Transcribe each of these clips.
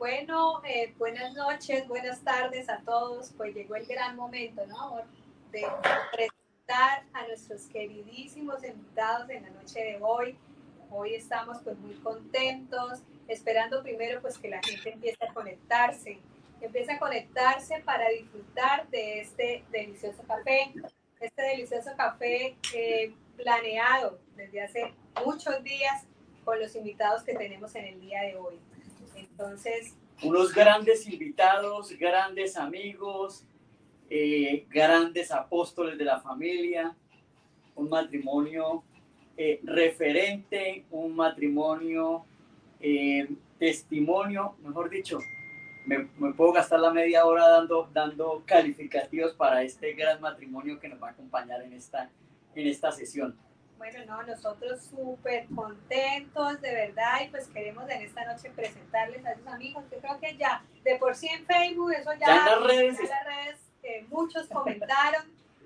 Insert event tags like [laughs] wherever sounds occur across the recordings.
Bueno, eh, buenas noches, buenas tardes a todos. Pues llegó el gran momento, ¿no, amor? De presentar a nuestros queridísimos invitados en la noche de hoy. Hoy estamos pues muy contentos, esperando primero pues que la gente empiece a conectarse, empiece a conectarse para disfrutar de este delicioso café, este delicioso café eh, planeado desde hace muchos días con los invitados que tenemos en el día de hoy. Unos grandes invitados, grandes amigos, eh, grandes apóstoles de la familia, un matrimonio eh, referente, un matrimonio eh, testimonio, mejor dicho, me, me, puedo gastar la media hora dando, dando calificativos para este gran matrimonio que nos va a acompañar en esta, en esta sesión. Bueno, no, nosotros súper contentos, de verdad, y pues queremos en esta noche presentarles a sus amigos. Yo creo que ya, de por sí en Facebook, eso ya, ya en las redes, en las redes eh, muchos comentaron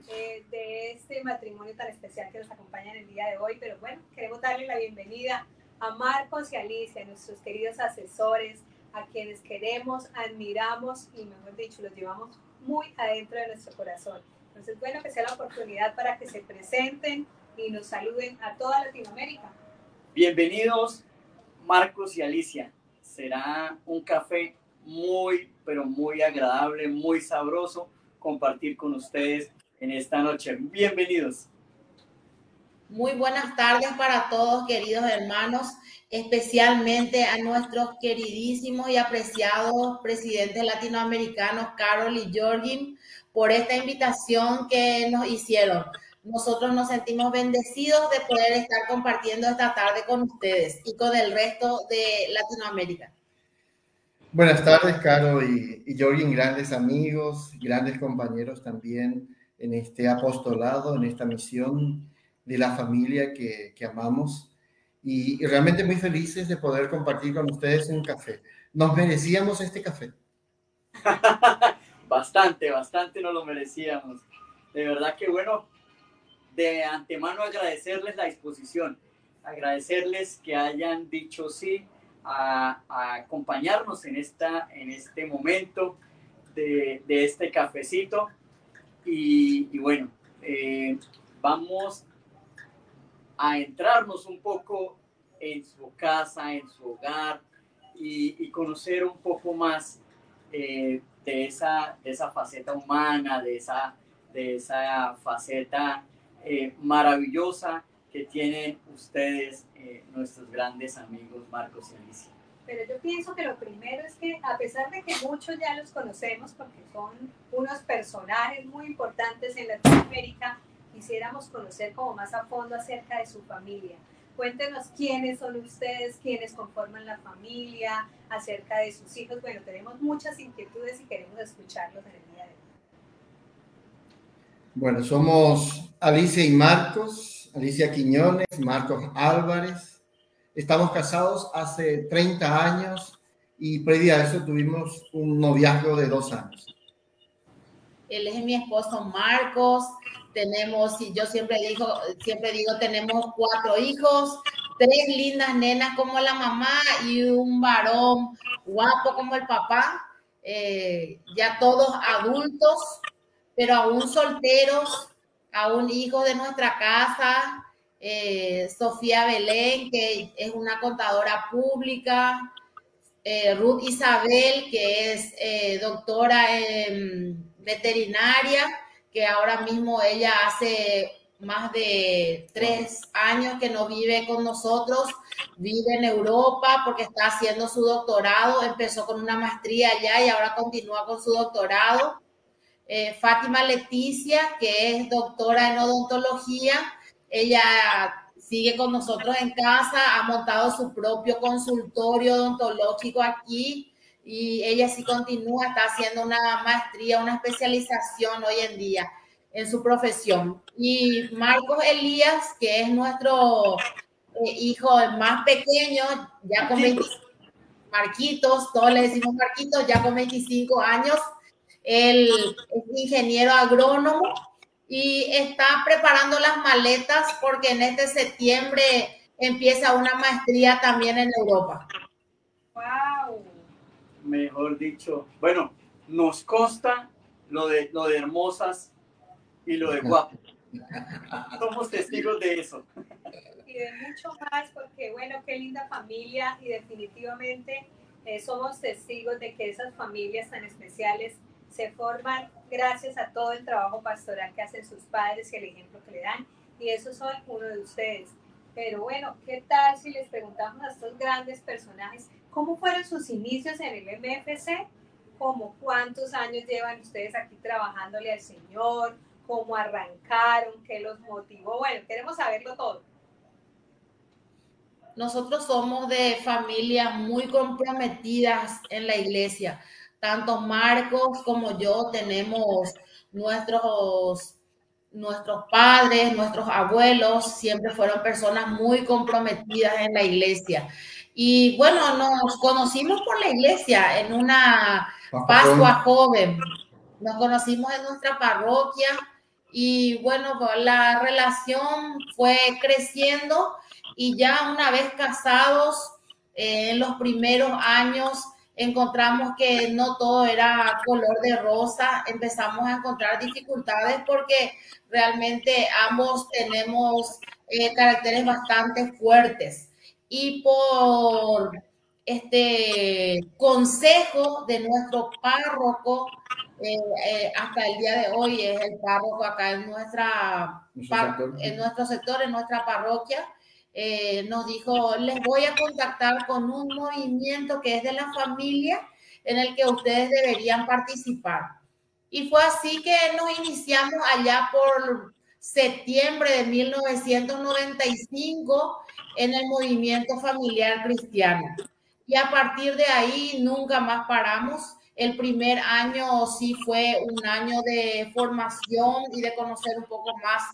eh, de este matrimonio tan especial que nos acompaña en el día de hoy. Pero bueno, queremos darle la bienvenida a Marcos y Alicia, nuestros queridos asesores, a quienes queremos, admiramos y, mejor dicho, los llevamos muy adentro de nuestro corazón. Entonces, bueno, que sea la oportunidad para que se presenten y nos saluden a toda Latinoamérica. Bienvenidos, Marcos y Alicia. Será un café muy, pero muy agradable, muy sabroso compartir con ustedes en esta noche. Bienvenidos. Muy buenas tardes para todos, queridos hermanos, especialmente a nuestros queridísimos y apreciados presidentes latinoamericanos, Carol y Jorgin, por esta invitación que nos hicieron nosotros nos sentimos bendecidos de poder estar compartiendo esta tarde con ustedes y con el resto de Latinoamérica. Buenas tardes, Caro y, y Jorgin, grandes amigos, grandes compañeros también en este apostolado, en esta misión de la familia que, que amamos. Y, y, realmente muy felices de poder compartir con ustedes un café. Nos merecíamos este café. [laughs] bastante, bastante nos lo merecíamos. De verdad que bueno, de antemano agradecerles la disposición, agradecerles que hayan dicho sí a, acompañarnos en, esta, en este momento de, este cafecito. Y, bueno, eh, vamos a entrarnos un poco en su casa, en su hogar y, conocer un poco más eh, de, esa, de esa faceta humana, de esa, de esa faceta eh, maravillosa que tienen ustedes, eh, nuestros grandes amigos Marcos y Alicia. Pero yo pienso que lo primero es que a pesar de que muchos ya los conocemos porque son unos personajes muy importantes en Latinoamérica, quisiéramos conocer como más a fondo acerca de su familia. Cuéntenos quiénes son ustedes, quiénes conforman la familia, acerca de sus hijos. Bueno, tenemos muchas inquietudes y queremos escucharlos en el día de hoy. Bueno, somos Alicia y Marcos, Alicia Quiñones, Marcos Álvarez. Estamos casados hace 30 años y previa a eso tuvimos un noviazgo de dos años. Él es mi esposo Marcos. Tenemos, y yo siempre digo, siempre digo, tenemos cuatro hijos, tres lindas nenas como la mamá y un varón guapo como el papá. Eh, ya todos adultos, pero aún solteros, aún hijos de nuestra casa, eh, Sofía Belén, que es una contadora pública, eh, Ruth Isabel, que es eh, doctora en veterinaria, que ahora mismo ella hace más de tres años que no vive con nosotros, vive en Europa porque está haciendo su doctorado, empezó con una maestría allá y ahora continúa con su doctorado. Eh, Fátima Leticia, que es doctora en odontología. Ella sigue con nosotros en casa, ha montado su propio consultorio odontológico aquí y ella sí continúa, está haciendo una maestría, una especialización hoy en día en su profesión. Y Marcos Elías, que es nuestro eh, hijo más pequeño, ya con 25, Marquitos, todos le decimos Marquitos, ya con 25 años, él es ingeniero agrónomo y está preparando las maletas porque en este septiembre empieza una maestría también en Europa. ¡Wow! Mejor dicho, bueno, nos consta lo de, lo de hermosas y lo de guapo. [laughs] Somos testigos de eso. Y de mucho más, porque bueno, qué linda familia y definitivamente eh, somos testigos de que esas familias tan especiales se forman gracias a todo el trabajo pastoral que hacen sus padres y el ejemplo que le dan. Y eso son uno de ustedes. Pero bueno, ¿qué tal si les preguntamos a estos grandes personajes cómo fueron sus inicios en el MFC? ¿Cómo cuántos años llevan ustedes aquí trabajándole al Señor? ¿Cómo arrancaron? ¿Qué los motivó? Bueno, queremos saberlo todo. Nosotros somos de familias muy comprometidas en la iglesia. Tanto Marcos como yo tenemos nuestros nuestros padres, nuestros abuelos siempre fueron personas muy comprometidas en la iglesia. Y bueno, nos conocimos por la iglesia en una Pascua joven. Nos conocimos en nuestra parroquia y bueno, la relación fue creciendo y ya una vez casados, eh, en los primeros años, encontramos que no todo era color de rosa, empezamos a encontrar dificultades porque realmente ambos tenemos eh, caracteres bastante fuertes. Y por este consejo de nuestro párroco, eh, eh, hasta el día de hoy es el párroco acá en, nuestra, en nuestro sector, en nuestra parroquia, nos dijo, les voy a contactar con un movimiento que es de la familia en el que ustedes deberían participar. Y fue así que nos iniciamos allá por septiembre de 1995 en el movimiento familiar cristiano. Y a partir de ahí nunca más paramos. El primer año sí fue un año de formación y de conocer un poco más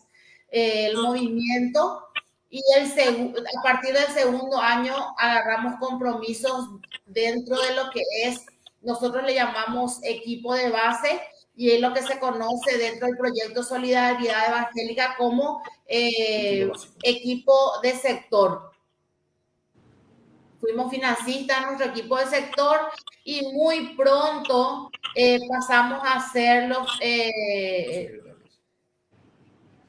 eh, el movimiento. Y el a partir del segundo año agarramos compromisos dentro de lo que es, nosotros le llamamos equipo de base, y es lo que se conoce dentro del proyecto Solidaridad Evangélica como eh, equipo de sector. Fuimos financistas, nuestro equipo de sector, y muy pronto eh, pasamos a ser los, eh,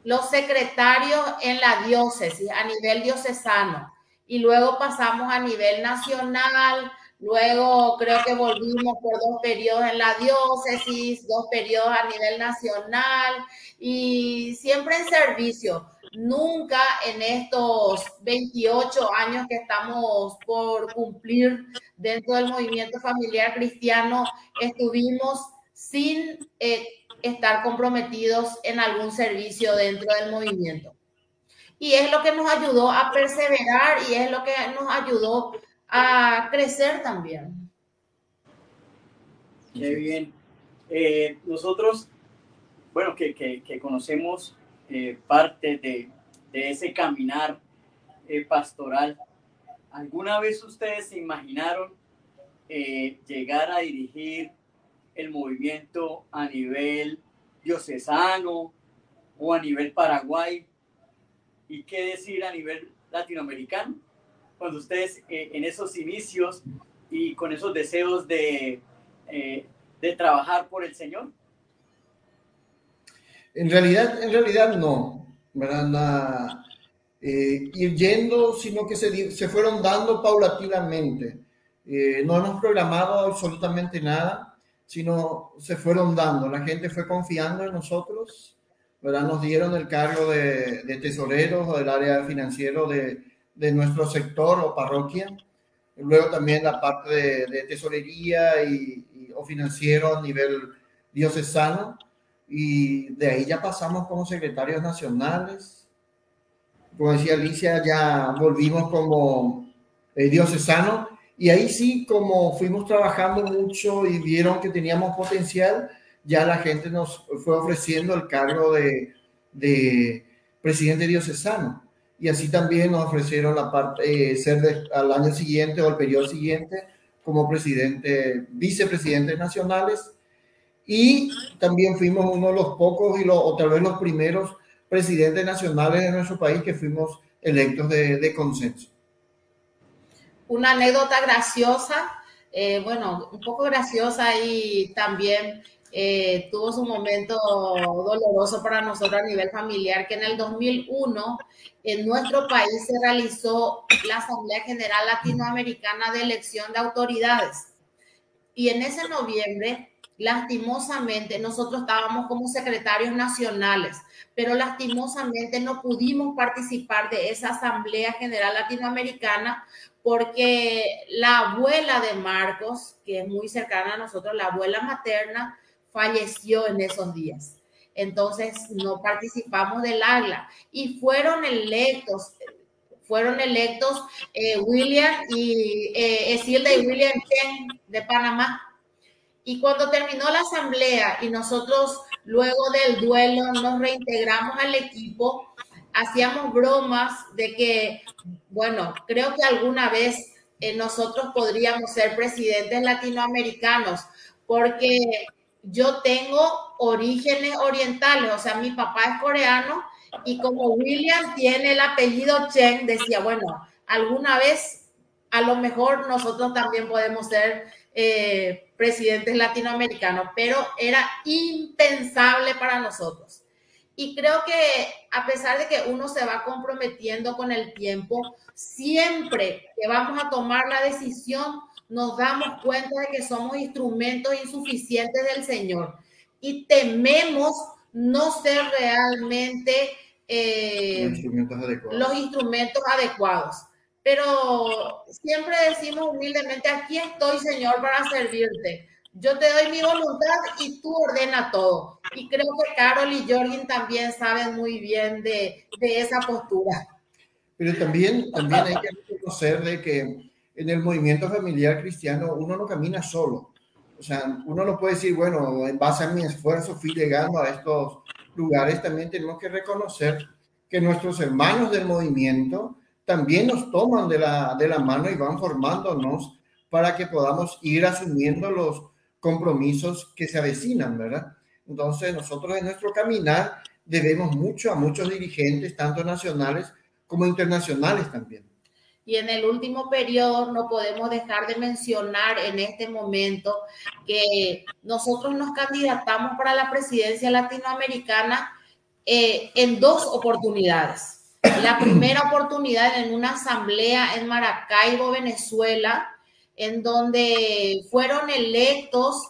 los secretarios en la diócesis a nivel diocesano. Y luego pasamos a nivel nacional, Luego creo que volvimos por dos periodos en la diócesis, dos periodos a nivel nacional y siempre en servicio. Nunca en estos 28 años que estamos por cumplir dentro del movimiento familiar cristiano estuvimos sin eh, estar comprometidos en algún servicio dentro del movimiento. Y es lo que nos ayudó a perseverar y es lo que nos ayudó a crecer también. Qué bien. Eh, nosotros, bueno, que, que, conocemos eh, parte de, de, ese caminar pastoral, ¿alguna vez ustedes se imaginaron llegar a dirigir el movimiento a nivel diocesano o a nivel Paraguay? ¿Y qué decir a nivel latinoamericano? cuando ustedes eh, en esos inicios y con esos deseos de, eh, de trabajar por el Señor? En realidad, en realidad no, ¿verdad? Eh, ir yendo, sino que se, se fueron dando paulatinamente. no hemos programado absolutamente nada, sino se fueron dando. La gente fue confiando en nosotros, ¿verdad? Nos dieron el cargo de, de tesoreros o del área financiero de, de nuestro sector o parroquia. Luego también la parte de, tesorería y, o financiero a nivel diocesano. Y de ahí ya pasamos como secretarios nacionales. Como decía Alicia, ya volvimos como eh, diocesano. Y ahí sí, como fuimos trabajando mucho y vieron que teníamos potencial, ya la gente nos fue ofreciendo el cargo de, de presidente diocesano y así también nos ofrecieron la parte, eh, ser al año siguiente o el periodo siguiente como presidente, vicepresidentes nacionales y también fuimos uno de los pocos y lo, o tal vez los primeros presidentes nacionales de nuestro país que fuimos electos de, de consenso. Una anécdota graciosa eh, bueno, un poco graciosa y también eh, tuvo su momento doloroso para nosotros a nivel familiar, que en el 2001 en nuestro país se realizó la Asamblea General Latinoamericana de Elección de Autoridades. Y en ese noviembre, lastimosamente, nosotros estábamos como secretarios nacionales, pero lastimosamente no pudimos participar de esa Asamblea General Latinoamericana porque la abuela de Marcos, que es muy cercana a nosotros, la abuela materna, falleció en esos días. Entonces no participamos del AGLA y fueron electos, fueron electos eh, William y eh, Esilda y William Chen de Panamá. Y cuando terminó la asamblea y nosotros luego del duelo nos reintegramos al equipo, hacíamos bromas de que, bueno, creo que alguna vez eh, nosotros podríamos ser presidentes latinoamericanos, porque yo tengo orígenes orientales, o sea, mi papá es coreano y como William tiene el apellido Chen, decía, bueno, alguna vez a lo mejor nosotros también podemos ser eh, presidentes latinoamericanos, pero era impensable para nosotros. Y creo que a pesar de que uno se va comprometiendo con el tiempo, siempre que vamos a tomar la decisión, nos damos cuenta de que somos instrumentos insuficientes del Señor y tememos no ser realmente eh, los, instrumentos adecuados. Pero siempre decimos humildemente, aquí estoy, Señor, para servirte. Yo te doy mi voluntad y tú ordena todo. Y creo que Carol y Jorgen también saben muy bien de, de esa postura. Pero también, también hay que reconocer de que en el movimiento familiar cristiano uno no camina solo. O sea, uno no puede decir, bueno, en base a mi esfuerzo fui llegando a estos lugares. También tenemos que reconocer que nuestros hermanos del movimiento también nos toman de la, de la mano y van formándonos para que podamos ir asumiendo los compromisos que se avecinan, ¿verdad? Entonces, nosotros en nuestro caminar debemos mucho a muchos dirigentes, tanto nacionales como internacionales también. Y en el último periodo no podemos dejar de mencionar en este momento que nosotros nos candidatamos para la presidencia latinoamericana eh, en dos oportunidades. La primera oportunidad en una asamblea en Maracaibo, Venezuela, en donde fueron electos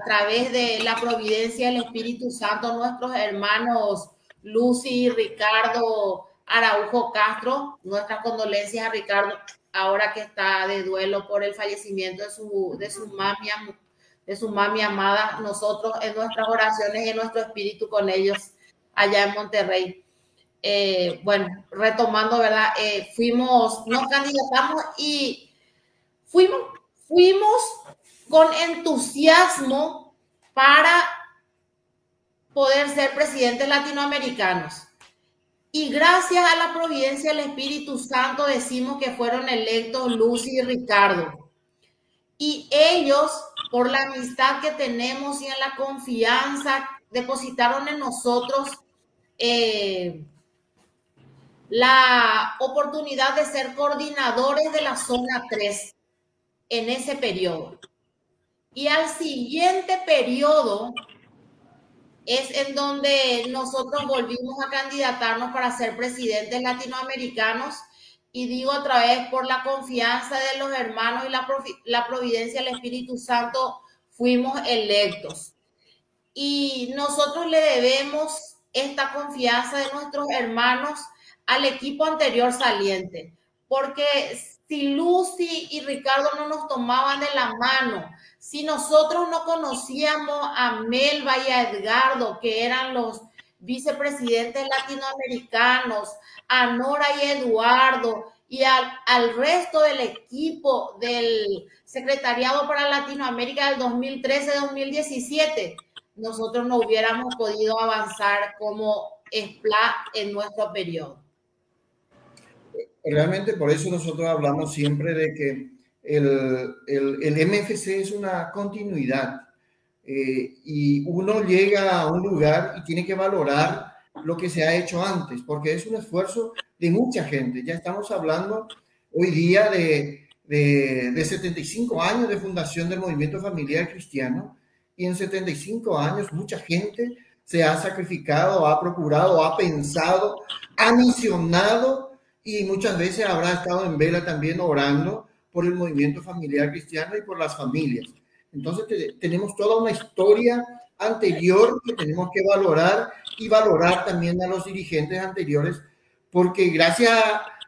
a través de la providencia del Espíritu Santo nuestros hermanos Lucy y Ricardo Araujo Castro, nuestras condolencias a Ricardo, ahora que está de duelo por el fallecimiento de su, de su mami, amada, nosotros en nuestras oraciones y en nuestro espíritu con ellos allá en Monterrey. Eh, bueno, retomando, ¿verdad? Eh, fuimos, nos candidatamos y fuimos, fuimos con entusiasmo para poder ser presidentes latinoamericanos. Y gracias a la providencia del Espíritu Santo decimos que fueron electos Lucy y Ricardo. Y ellos, por la amistad que tenemos y en la confianza, depositaron en nosotros eh, la oportunidad de ser coordinadores de la zona 3 en ese periodo. Y al siguiente periodo, es en donde nosotros volvimos a candidatarnos para ser presidentes latinoamericanos y digo otra vez por la confianza de los hermanos y la, la providencia del Espíritu Santo fuimos electos. Y nosotros le debemos esta confianza de nuestros hermanos al equipo anterior saliente, porque si Lucy y Ricardo no nos tomaban de la mano, si nosotros no conocíamos a Melba y a Edgardo, que eran los vicepresidentes latinoamericanos, a Nora y Eduardo y al, resto del equipo del Secretariado para Latinoamérica del 2013-2017, nosotros no hubiéramos podido avanzar como SPLA en nuestro periodo. Realmente por eso nosotros hablamos siempre de que el, el, MFC es una continuidad eh, y uno llega a un lugar y tiene que valorar lo que se ha hecho antes, porque es un esfuerzo de mucha gente. Ya estamos hablando hoy día de, de, de 75 años de fundación del movimiento familiar cristiano y en 75 años mucha gente se ha sacrificado, ha procurado, ha pensado, ha misionado y muchas veces habrá estado en vela también orando por el movimiento familiar cristiano y por las familias. Entonces tenemos toda una historia anterior que tenemos que valorar y valorar también a los dirigentes anteriores, porque gracias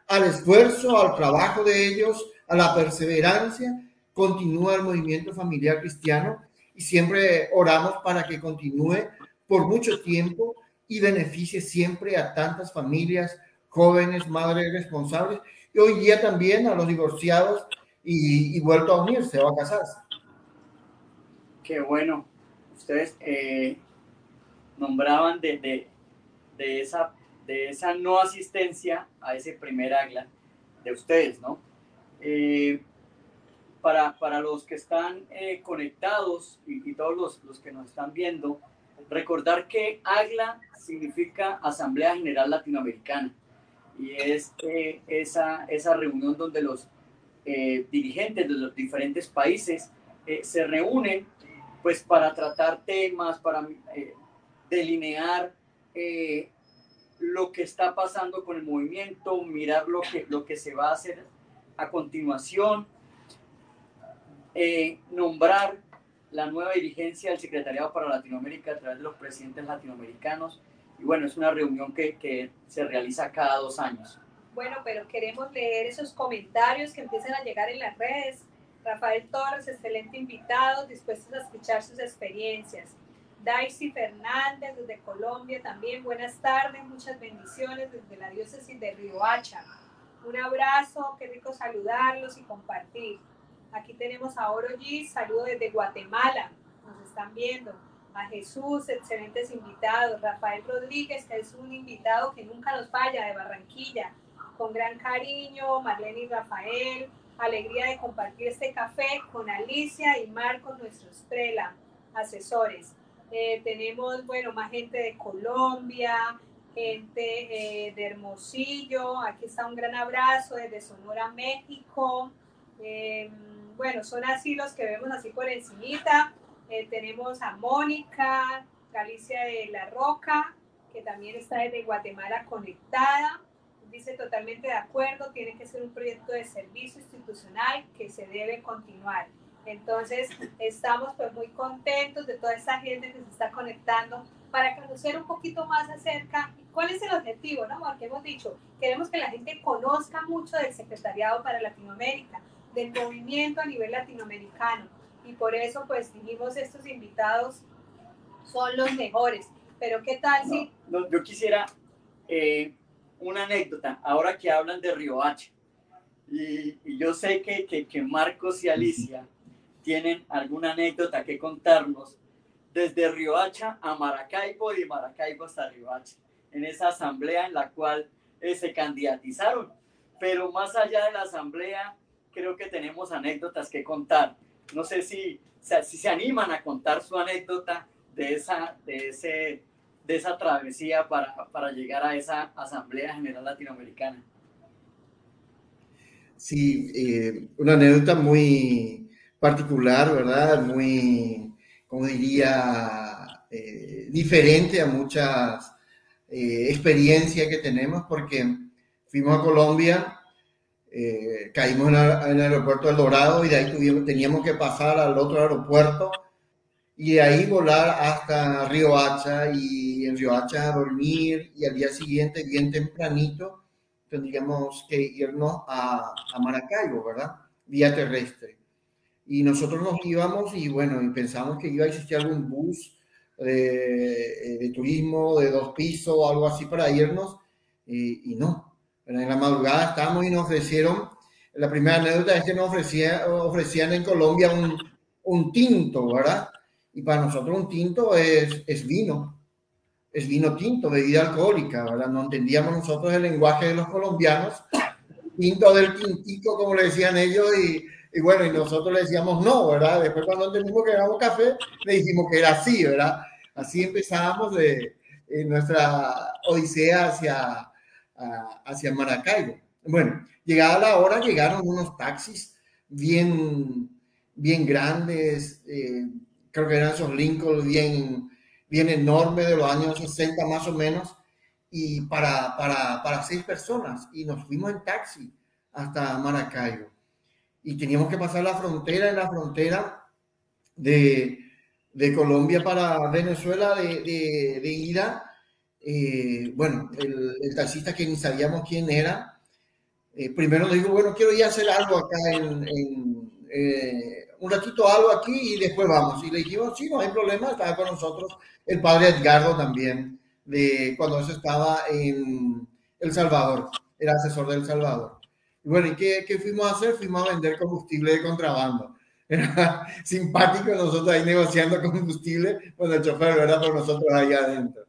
al esfuerzo, al trabajo de ellos, a la perseverancia, continúa el movimiento familiar cristiano y siempre oramos para que continúe por mucho tiempo y beneficie siempre a tantas familias, jóvenes, madres responsables y hoy día también a los divorciados y, vuelto a unirse o a casarse. Qué bueno. Ustedes eh, nombraban de, de, de, esa, de esa no asistencia a ese primer AGLA de ustedes, ¿no? Eh, para, para, los que están eh, conectados y, y todos los, los, que nos están viendo, recordar que AGLA significa Asamblea General Latinoamericana y es eh, esa, esa reunión donde los eh, dirigentes de los diferentes países eh, se reúnen pues para tratar temas, para delinear lo que está pasando con el movimiento, mirar lo que, lo que se va a hacer a continuación, nombrar la nueva dirigencia del Secretariado para Latinoamérica a través de los presidentes latinoamericanos. Y bueno, es una reunión que, que se realiza cada dos años. Bueno, pero queremos leer esos comentarios que empiezan a llegar en las redes. Rafael Torres, excelente invitado, dispuestos a escuchar sus experiencias. Daisy Fernández desde Colombia también, buenas tardes, muchas bendiciones desde la diócesis de Riohacha. Un abrazo, qué rico saludarlos y compartir. Aquí tenemos a Oro G, saludo desde Guatemala, nos están viendo. A Jesús, excelentes invitados. Rafael Rodríguez, que es un invitado que nunca nos falla, de Barranquilla con gran cariño, Marlene y Rafael, alegría de compartir este café con Alicia y Marcos, nuestros Trela, asesores. Eh, tenemos, bueno, más gente de Colombia, gente eh, de Hermosillo, aquí está un gran abrazo desde Sonora, México. Eh, bueno, son así los que vemos así por encimita. Tenemos a Mónica, Galicia de La Roca, que también está desde Guatemala conectada dice totalmente de acuerdo, tiene que ser un proyecto de servicio institucional que se debe continuar. Entonces, estamos pues muy contentos de toda esta gente que se está conectando para conocer un poquito más acerca cuál es el objetivo, ¿no? Porque hemos dicho, queremos que la gente conozca mucho del Secretariado para Latinoamérica, del movimiento a nivel latinoamericano. Y por eso, pues, dijimos, estos invitados son los mejores. Pero, ¿qué tal si...? No, yo quisiera eh, una anécdota, ahora que hablan de Riohacha. Y, y yo sé que, que, que, Marcos y Alicia tienen alguna anécdota que contarnos desde Riohacha a Maracaibo y de Maracaibo hasta Riohacha, en esa asamblea en la cual eh, se candidatizaron. Pero más allá de la asamblea, creo que tenemos anécdotas que contar. No sé si, si se animan a contar su anécdota de, esa, de ese de esa travesía para, para llegar a esa Asamblea General Latinoamericana. Sí, eh, una anécdota muy particular, ¿verdad? Muy, como diría, eh, diferente a muchas eh, experiencias que tenemos, porque fuimos a Colombia, eh, caímos en, el aeropuerto del Dorado y de ahí tuvimos, teníamos que pasar al otro aeropuerto y de ahí volar hasta Río Hacha y en Río Hacha dormir y al día siguiente, bien tempranito, tendríamos que irnos a, a Maracaibo, ¿verdad? Vía terrestre. Y nosotros nos íbamos y bueno, y pensamos que iba a existir algún bus de, de turismo de dos pisos o algo así para irnos y, y no. En la madrugada estábamos y nos ofrecieron, la primera anécdota es que nos ofrecían, ofrecían en Colombia un, un tinto, ¿verdad? Y para nosotros un tinto es, es vino, es vino tinto, bebida alcohólica, ¿verdad? No entendíamos nosotros el lenguaje de los colombianos, [coughs] tinto del tintico, como le decían ellos, y, y bueno, y nosotros le decíamos no, ¿verdad? Después cuando entendimos que un café, le dijimos que era así, ¿verdad? Así empezábamos de, nuestra odisea hacia, hacia Maracaibo. Bueno, llegada la hora, llegaron unos taxis bien, bien grandes, eh, creo que eran esos Lincoln bien, bien enormes de los años 60 más o menos, y para, para, para seis personas, y nos fuimos en taxi hasta Maracaibo. Y teníamos que pasar la frontera, en la frontera de, de Colombia para Venezuela de, de, de ida. Eh, bueno, el, taxista que ni sabíamos quién era, eh, primero nos dijo, bueno, quiero ir a hacer algo acá en, eh, un ratito algo aquí y después vamos. Y le dijimos, sí, no hay problema, estaba con nosotros el padre Edgardo también, de cuando eso estaba en El Salvador, era asesor de Salvador. Y bueno, ¿y qué, qué fuimos a hacer? Fuimos a vender combustible de contrabando. Era [laughs] simpático nosotros ahí negociando combustible con el chofer, ¿verdad? Por nosotros ahí adentro.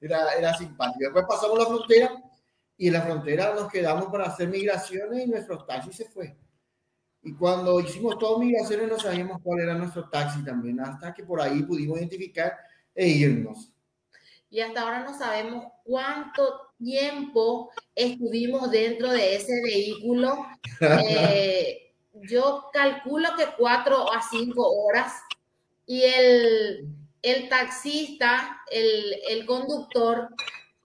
Era, era simpático. Después pasamos la frontera y en la frontera nos quedamos para hacer migraciones y nuestro taxi se fue. Y cuando hicimos todas migraciones no sabíamos cuál era nuestro taxi también, hasta que por ahí pudimos identificar e irnos. Y hasta ahora no sabemos cuánto tiempo estuvimos dentro de ese vehículo. [laughs] Eh, yo calculo que cuatro a cinco horas. Y el, el taxista, el, el conductor,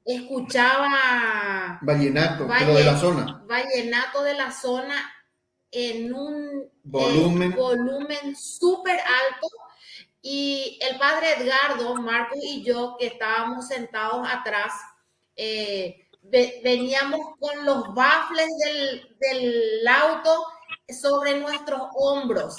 escuchaba vallenato, pero de la zona. Vallenato de la zona en un volumen, eh, volumen súper alto. Y el padre Edgardo, Marco y yo, que estábamos sentados atrás, eh, ve, veníamos con los bafles del, del auto sobre nuestros hombros.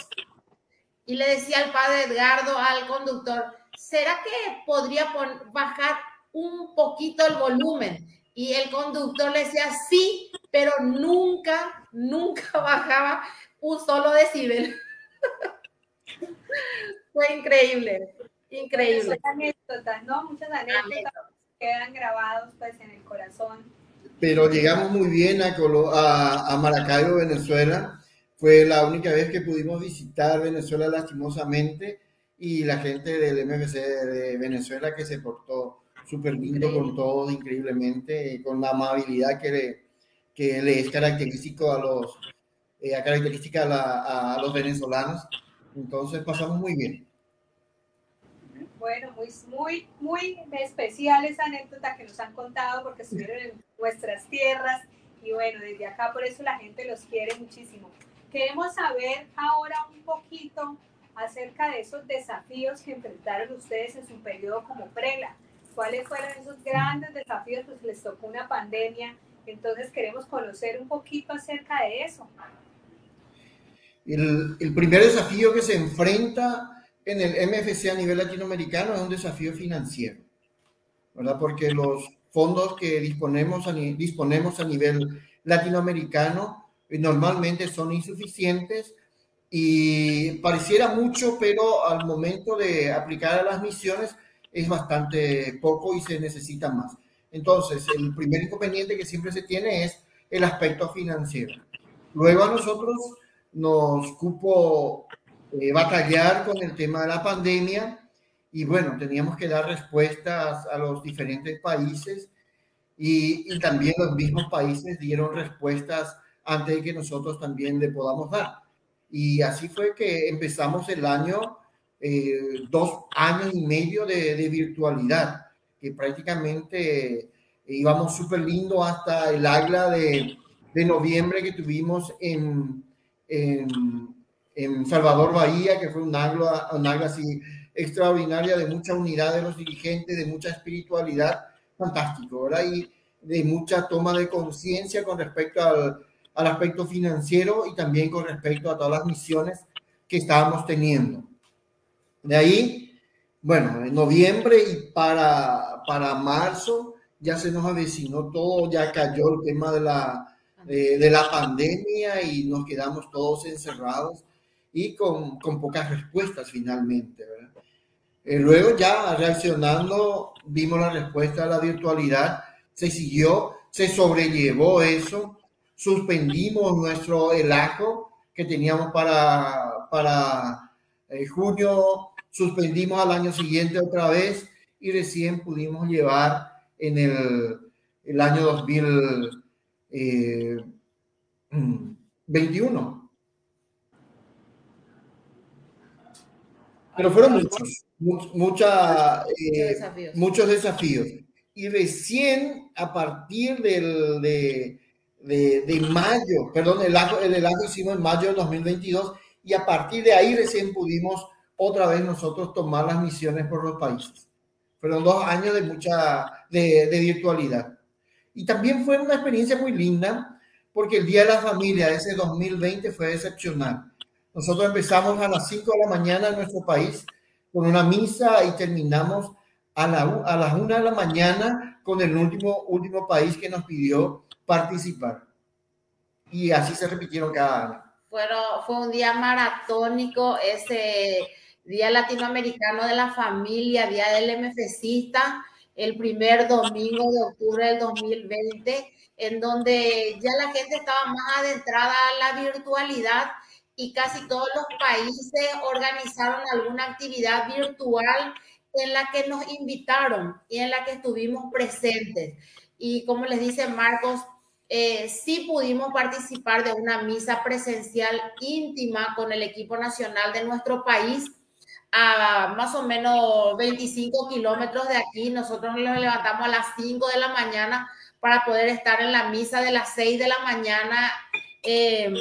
Y le decía al padre Edgardo, al conductor, ¿será que podría bajar un poquito el volumen? Y el conductor le decía, sí, pero nunca, nunca [laughs] bajaba un solo decibel. [laughs] Fue increíble, increíble. Son anécdotas, ¿no? Muchas anécdotas quedan grabados pues en el corazón. Pero llegamos muy bien a, a, a Maracaibo, Venezuela. Fue la única vez que pudimos visitar Venezuela lastimosamente y la gente del MFC de Venezuela que se portó súper lindo con todo, increíblemente, con la amabilidad que le, que le es característico a los, eh, característica a, la, a, los venezolanos. Entonces pasamos muy bien. Bueno, muy, muy, muy especial esa anécdota que nos han contado porque estuvieron en nuestras tierras y bueno, desde acá por eso la gente los quiere muchísimo. Queremos saber ahora un poquito acerca de esos desafíos que enfrentaron ustedes en su periodo como prela. ¿Cuáles fueron esos grandes desafíos? Pues les tocó una pandemia, entonces queremos conocer un poquito acerca de eso. El, primer desafío que se enfrenta en el MFC a nivel latinoamericano es un desafío financiero, ¿verdad? Porque los fondos que disponemos a, disponemos a nivel latinoamericano eh, normalmente son insuficientes y pareciera mucho, pero al momento de aplicar a las misiones es bastante poco y se necesita más. Entonces, el primer inconveniente que siempre se tiene es el aspecto financiero. Luego a nosotros nos cupo eh, batallar con el tema de la pandemia y bueno, teníamos que dar respuestas a los diferentes países y, y también los mismos países dieron respuestas antes de que nosotros también le podamos dar. Y así fue que empezamos el año, eh, dos años y medio de, de virtualidad, que prácticamente íbamos súper lindo hasta el agla de, de, noviembre que tuvimos en, en, en, Salvador Bahía, que fue un agla, un agla así extraordinaria de mucha unidad de los dirigentes, de mucha espiritualidad, fantástico, ¿verdad? Y de mucha toma de conciencia con respecto al, al aspecto financiero y también con respecto a todas las misiones que estábamos teniendo. De ahí, bueno, en noviembre y para, para marzo ya se nos avecinó todo, ya cayó el tema de la, de, de la pandemia y nos quedamos todos encerrados y con, con pocas respuestas finalmente. ¿verdad? Eh, luego ya reaccionando, vimos la respuesta a la virtualidad, se siguió, se sobrellevó eso suspendimos nuestro elajo que teníamos para, para eh, junio, suspendimos al año siguiente otra vez y recién pudimos llevar en el, el año 2021. Pero fueron muchos, mucha, eh, muchos desafíos. Y recién a partir del, de, de, mayo, perdón, el año, el año hicimos en mayo de 2022 y a partir de ahí recién pudimos otra vez nosotros tomar las misiones por los países. Fueron dos años de mucha, de, de virtualidad. Y también fue una experiencia muy linda porque el Día de la Familia de ese 2020 fue excepcional. Nosotros empezamos a las 5 de la mañana en nuestro país con una misa y terminamos a, la, a las 1 de la mañana con el último, último país que nos pidió participar. Y así se repitieron cada año. Fue un día maratónico, ese Día Latinoamericano de la Familia, Día del MFCista, el primer domingo de octubre del 2020, en donde ya la gente estaba más adentrada a la virtualidad y casi todos los países organizaron alguna actividad virtual en la que nos invitaron y en la que estuvimos presentes. Y como les dice Marcos, eh, sí pudimos participar de una misa presencial íntima con el equipo nacional de nuestro país a más o menos 25 kilómetros de aquí. Nosotros nos levantamos a las 5 de la mañana para poder estar en la misa de las 6 de la mañana em,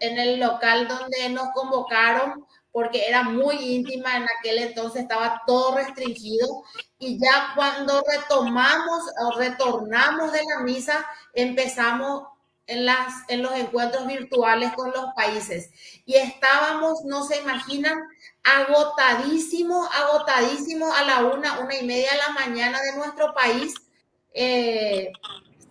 en el local donde nos convocaron porque era muy íntima, en aquel entonces estaba todo restringido y ya cuando retomamos o retornamos de la misa, empezamos en, las, en los encuentros virtuales con los países. Y estábamos, no se imaginan, agotadísimos, agotadísimos a la una, una y media de la mañana de nuestro país, eh,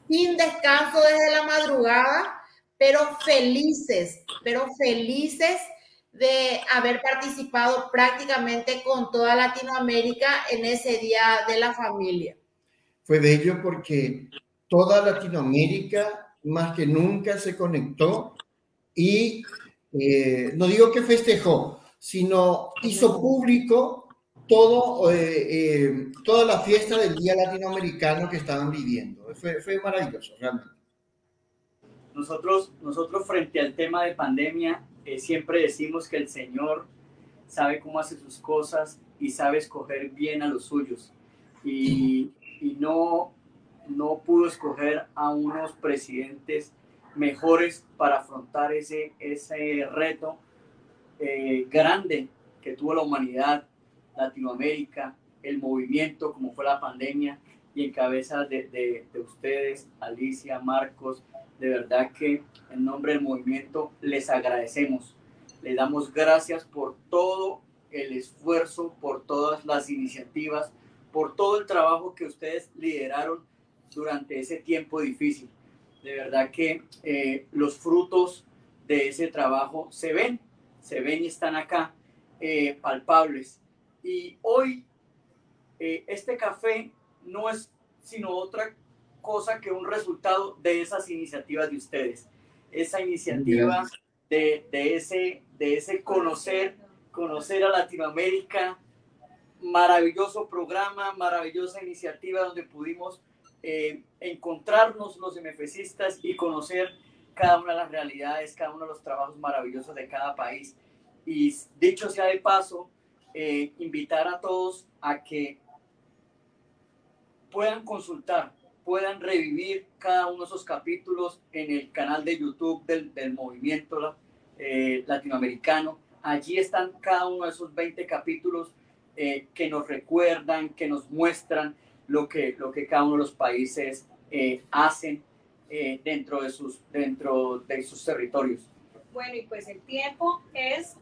sin descanso desde la madrugada, pero felices, pero felices de haber participado prácticamente con toda Latinoamérica en ese Día de la Familia. Fue bello porque toda Latinoamérica más que nunca se conectó y eh, no digo que festejó, sino hizo público todo, eh, eh, toda la fiesta del Día Latinoamericano que estaban viviendo. Fue, fue maravilloso, realmente. Nosotros, nosotros frente al tema de pandemia siempre decimos que el Señor sabe cómo hace sus cosas y sabe escoger bien a los suyos. Y, y no, no pudo escoger a unos presidentes mejores para afrontar ese, ese reto eh, grande que tuvo la humanidad, Latinoamérica, el movimiento como fue la pandemia y en cabeza de, de, de ustedes, Alicia, Marcos, de verdad que en nombre del movimiento les agradecemos. Les damos gracias por todo el esfuerzo, por todas las iniciativas, por todo el trabajo que ustedes lideraron durante ese tiempo difícil. De verdad que eh, los frutos de ese trabajo se ven, se ven y están acá, eh, palpables. Y hoy eh, este café no es sino otra cosa que un resultado de esas iniciativas de ustedes. Esa iniciativa de, de, ese, de ese conocer, conocer a Latinoamérica, maravilloso programa, maravillosa iniciativa donde pudimos eh, encontrarnos los MFCistas y conocer cada una de las realidades, cada uno de los trabajos maravillosos de cada país. Y dicho sea de paso, eh, invitar a todos a que puedan consultar puedan revivir cada uno de esos capítulos en el canal de YouTube del, del movimiento eh, latinoamericano. Allí están cada uno de esos 20 capítulos eh, que nos recuerdan, que nos muestran lo que, lo que cada uno de los países eh, hacen dentro, de sus, dentro de sus territorios. Bueno, y pues el tiempo es,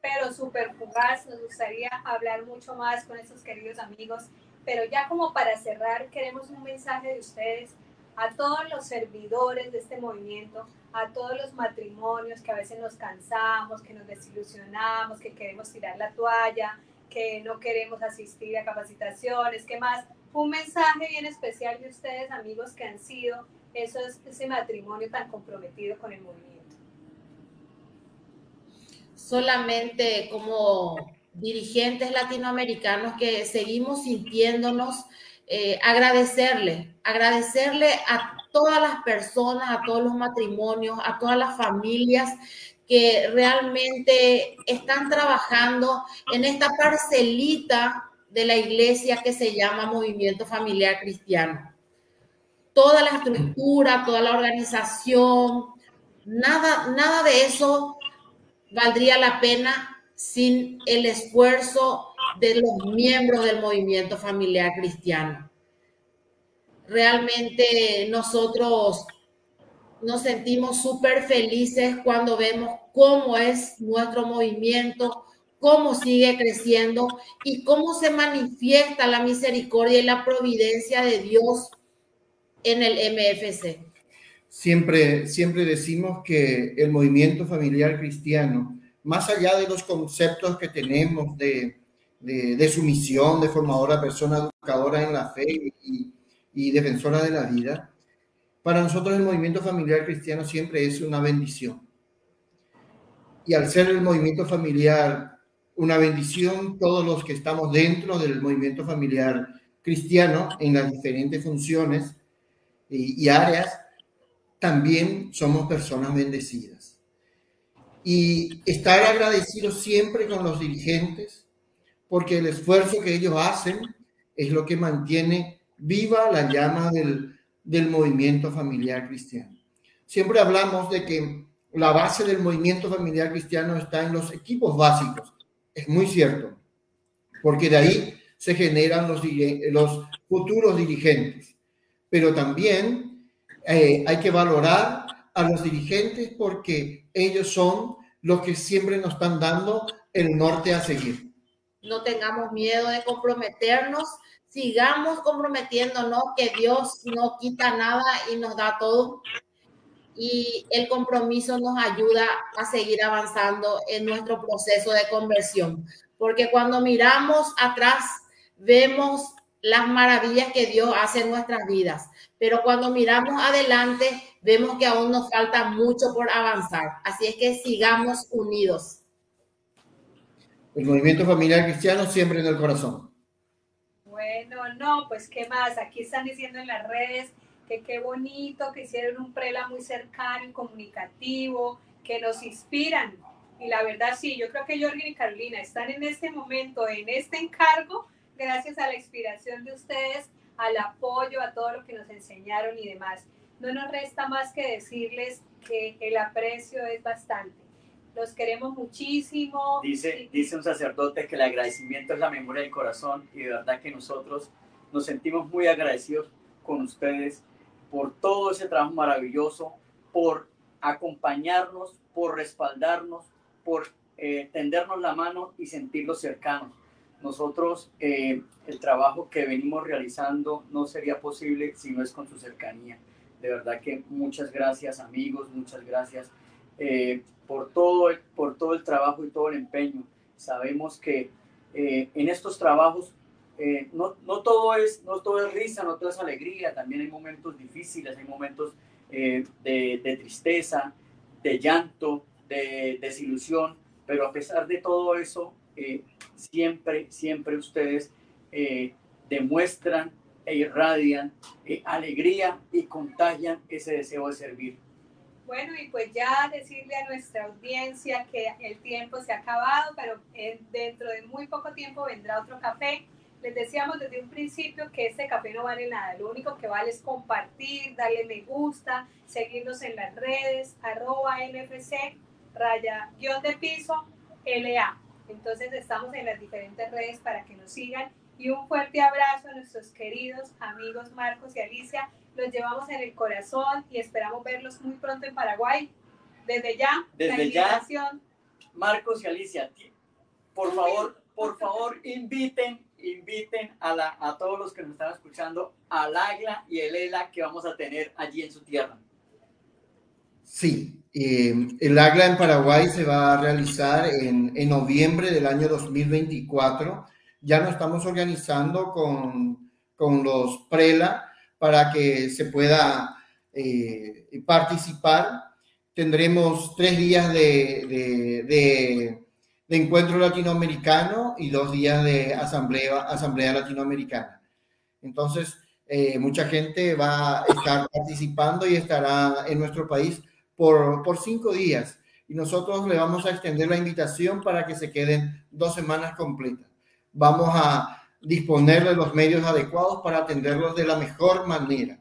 pero súper fugaz. Nos gustaría hablar mucho más con estos queridos amigos pero ya como para cerrar, queremos un mensaje de ustedes a todos los servidores de este movimiento, a todos los matrimonios que a veces nos cansamos, que nos desilusionamos, que queremos tirar la toalla, que no queremos asistir a capacitaciones, ¿qué más? Un mensaje bien especial de ustedes, amigos, que han sido esos, ese matrimonio tan comprometido con el movimiento. Solamente como dirigentes latinoamericanos que seguimos sintiéndonos, eh, agradecerle, agradecerle a todas las personas, a todos los matrimonios, a todas las familias que realmente están trabajando en esta parcelita de la iglesia que se llama Movimiento Familiar Cristiano. Toda la estructura, toda la organización, nada, nada de eso valdría la pena sin el esfuerzo de los miembros del movimiento familiar cristiano. Realmente nosotros nos sentimos súper felices cuando vemos cómo es nuestro movimiento, cómo sigue creciendo y cómo se manifiesta la misericordia y la providencia de Dios en el MFC. Siempre, siempre decimos que el movimiento familiar cristiano, más allá de los conceptos que tenemos de, de, sumisión, de formadora, persona educadora en la fe y, y defensora de la vida, para nosotros el movimiento familiar cristiano siempre es una bendición. Y al ser el movimiento familiar una bendición, todos los que estamos dentro del movimiento familiar cristiano en las diferentes funciones y, y áreas, también somos personas bendecidas. Y estar agradecidos siempre con los dirigentes, porque el esfuerzo que ellos hacen es lo que mantiene viva la llama del, del movimiento familiar cristiano. Siempre hablamos de que la base del movimiento familiar cristiano está en los equipos básicos. Es muy cierto, porque de ahí se generan los, los futuros dirigentes. Pero también eh, hay que valorar a los dirigentes porque ellos son los que siempre nos están dando el norte a seguir. No tengamos miedo de comprometernos sigamos comprometiéndonos que Dios no quita nada y nos da todo. Y el compromiso nos ayuda a seguir avanzando en nuestro proceso de conversión. Porque cuando miramos atrás, vemos las maravillas que Dios hace en nuestras vidas. Pero cuando miramos adelante, vemos que aún nos falta mucho por avanzar. Así es que sigamos unidos. El movimiento familiar cristiano siempre en el corazón. Bueno, no, pues qué más, aquí están diciendo en las redes que qué bonito, que hicieron un prela muy cercano y comunicativo, que nos inspiran. Y la verdad sí, yo creo que Jorge y Carolina están en este momento, en este encargo, gracias a la inspiración de ustedes, al apoyo, a todo lo que nos enseñaron y demás. No nos resta más que decirles que el aprecio es bastante los queremos muchísimo. Dice, dice un sacerdote que el agradecimiento es la memoria del corazón y de verdad que nosotros nos sentimos muy agradecidos con ustedes por todo ese trabajo maravilloso, por acompañarnos, por respaldarnos, por eh, tendernos la mano y sentirlos cercanos. Nosotros, eh, el trabajo que venimos realizando no sería posible si no es con su cercanía. De verdad que muchas gracias amigos, muchas gracias eh, por, todo el, por todo el trabajo y todo el empeño. Sabemos que eh, en estos trabajos no, no, todo es, no todo es risa, no todo es alegría, también hay momentos difíciles, hay momentos de, tristeza, de llanto, de desilusión, pero a pesar de todo eso, siempre, siempre ustedes demuestran e irradian alegría y contagian ese deseo de servir. Bueno, y pues ya decirle a nuestra audiencia que el tiempo se ha acabado, pero dentro de muy poco tiempo vendrá otro café. Les decíamos desde un principio que este café no vale nada, lo único que vale es compartir, darle me gusta, seguirnos en las redes, arroba NFC, raya, guion de piso, LA. Entonces estamos en las diferentes redes para que nos sigan y un fuerte abrazo a nuestros queridos amigos Marcos y Alicia los llevamos en el corazón y esperamos verlos muy pronto en Paraguay. Desde ya, Desde ya, Marcos y Alicia, por favor, por favor, inviten, inviten a, la, a todos los que nos están escuchando al AGLA y el ELA que vamos a tener allí en su tierra. Sí, eh, el AGLA en Paraguay se va a realizar en, en, noviembre del año 2024. Ya nos estamos organizando con, con los PRELA para que se pueda eh, participar. Tendremos tres días de, de, encuentro latinoamericano y dos días de asamblea, asamblea latinoamericana. Entonces, eh, mucha gente va a estar participando y estará en nuestro país por, por cinco días. y nosotros le vamos a extender la invitación para que se queden dos semanas completas. Vamos a disponer de los medios adecuados para atenderlos de la mejor manera.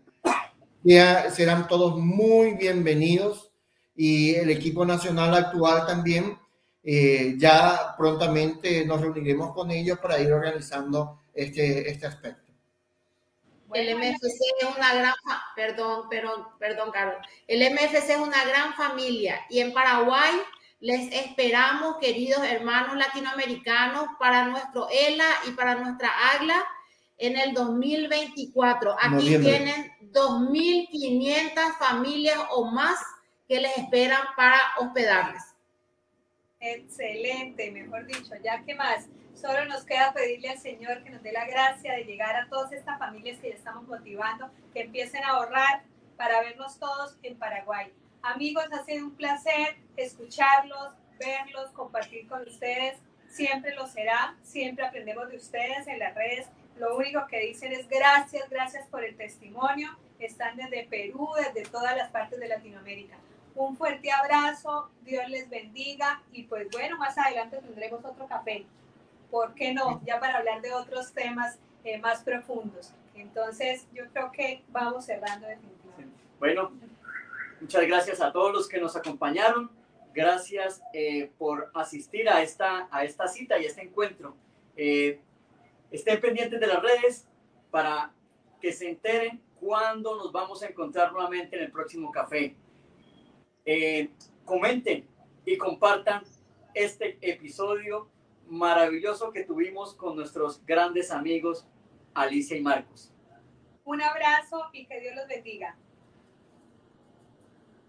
Ya serán todos muy bienvenidos y el equipo nacional actual también. Eh, ya prontamente nos reuniremos con ellos para ir organizando este, este aspecto el MFC es una gran, perdón, perdón, perdón, Carlos. El MFC es una gran familia y en Paraguay les esperamos, queridos hermanos latinoamericanos, para nuestro ELA y para nuestra AGLA en el 2024. Aquí tienen 2.500 familias o más que les esperan para hospedarles. Excelente, mejor dicho, ya que más. Solo nos queda pedirle al Señor que nos dé la gracia de llegar a todas estas familias que ya estamos motivando, que empiecen a ahorrar para vernos todos en Paraguay. Amigos, ha sido un placer escucharlos, verlos, compartir con ustedes. Siempre lo será, siempre aprendemos de ustedes en las redes. Lo único que dicen es gracias, gracias por el testimonio. Están desde Perú, desde todas las partes de Latinoamérica. Un fuerte abrazo, Dios les bendiga y pues bueno, más adelante tendremos otro café. ¿Por qué no? Ya para hablar de otros temas eh, más profundos. Entonces, yo creo que vamos cerrando definitivamente. Bueno, muchas gracias a todos los que nos acompañaron. Gracias eh, por asistir a esta, a esta cita y a este encuentro. Eh, estén pendientes de las redes para que se enteren cuándo nos vamos a encontrar nuevamente en el próximo café. comenten y compartan este episodio maravilloso que tuvimos con nuestros grandes amigos Alicia y Marcos. Un abrazo y que Dios los bendiga.